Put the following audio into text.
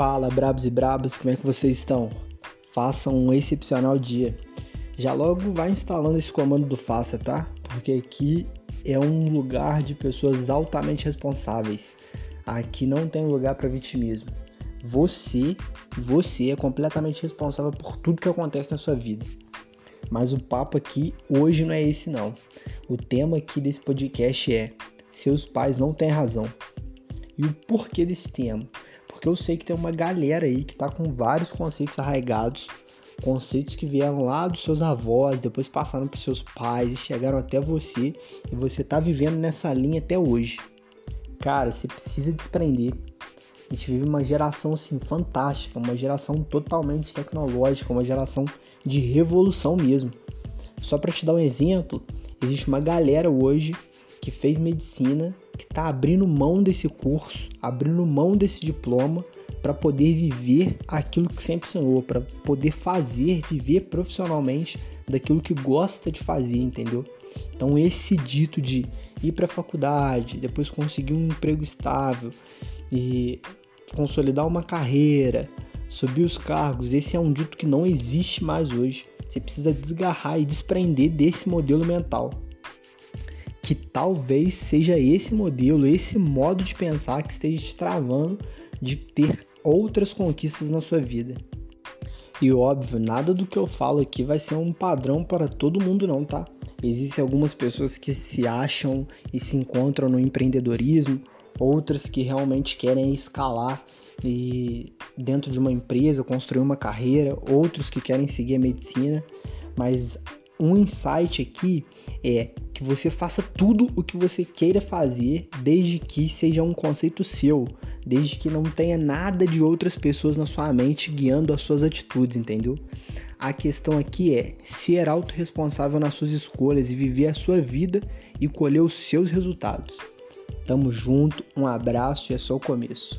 Fala, brabos e brabas, como é que vocês estão? Façam um excepcional dia. Já logo vai instalando esse comando do faça, tá? Porque aqui é um lugar de pessoas altamente responsáveis. Aqui não tem lugar para vitimismo. Você, você é completamente responsável por tudo que acontece na sua vida. Mas o papo aqui hoje não é esse não. O tema aqui desse podcast é: seus pais não têm razão. E o porquê desse tema? Porque eu sei que tem uma galera aí que tá com vários conceitos arraigados, conceitos que vieram lá dos seus avós, depois passaram para seus pais e chegaram até você, e você tá vivendo nessa linha até hoje. Cara, você precisa desprender. A gente vive uma geração assim fantástica, uma geração totalmente tecnológica, uma geração de revolução mesmo. Só para te dar um exemplo, existe uma galera hoje que fez medicina, que está abrindo mão desse curso, abrindo mão desse diploma para poder viver aquilo que sempre sonhou, para poder fazer, viver profissionalmente daquilo que gosta de fazer, entendeu? Então esse dito de ir para a faculdade, depois conseguir um emprego estável e consolidar uma carreira, subir os cargos, esse é um dito que não existe mais hoje. Você precisa desgarrar e desprender desse modelo mental que talvez seja esse modelo, esse modo de pensar que esteja te travando de ter outras conquistas na sua vida. E óbvio, nada do que eu falo aqui vai ser um padrão para todo mundo não, tá? Existem algumas pessoas que se acham e se encontram no empreendedorismo, outras que realmente querem escalar e dentro de uma empresa, construir uma carreira, outros que querem seguir a medicina, mas um insight aqui é que você faça tudo o que você queira fazer, desde que seja um conceito seu, desde que não tenha nada de outras pessoas na sua mente guiando as suas atitudes, entendeu? A questão aqui é ser autorresponsável nas suas escolhas e viver a sua vida e colher os seus resultados. Tamo junto, um abraço e é só o começo.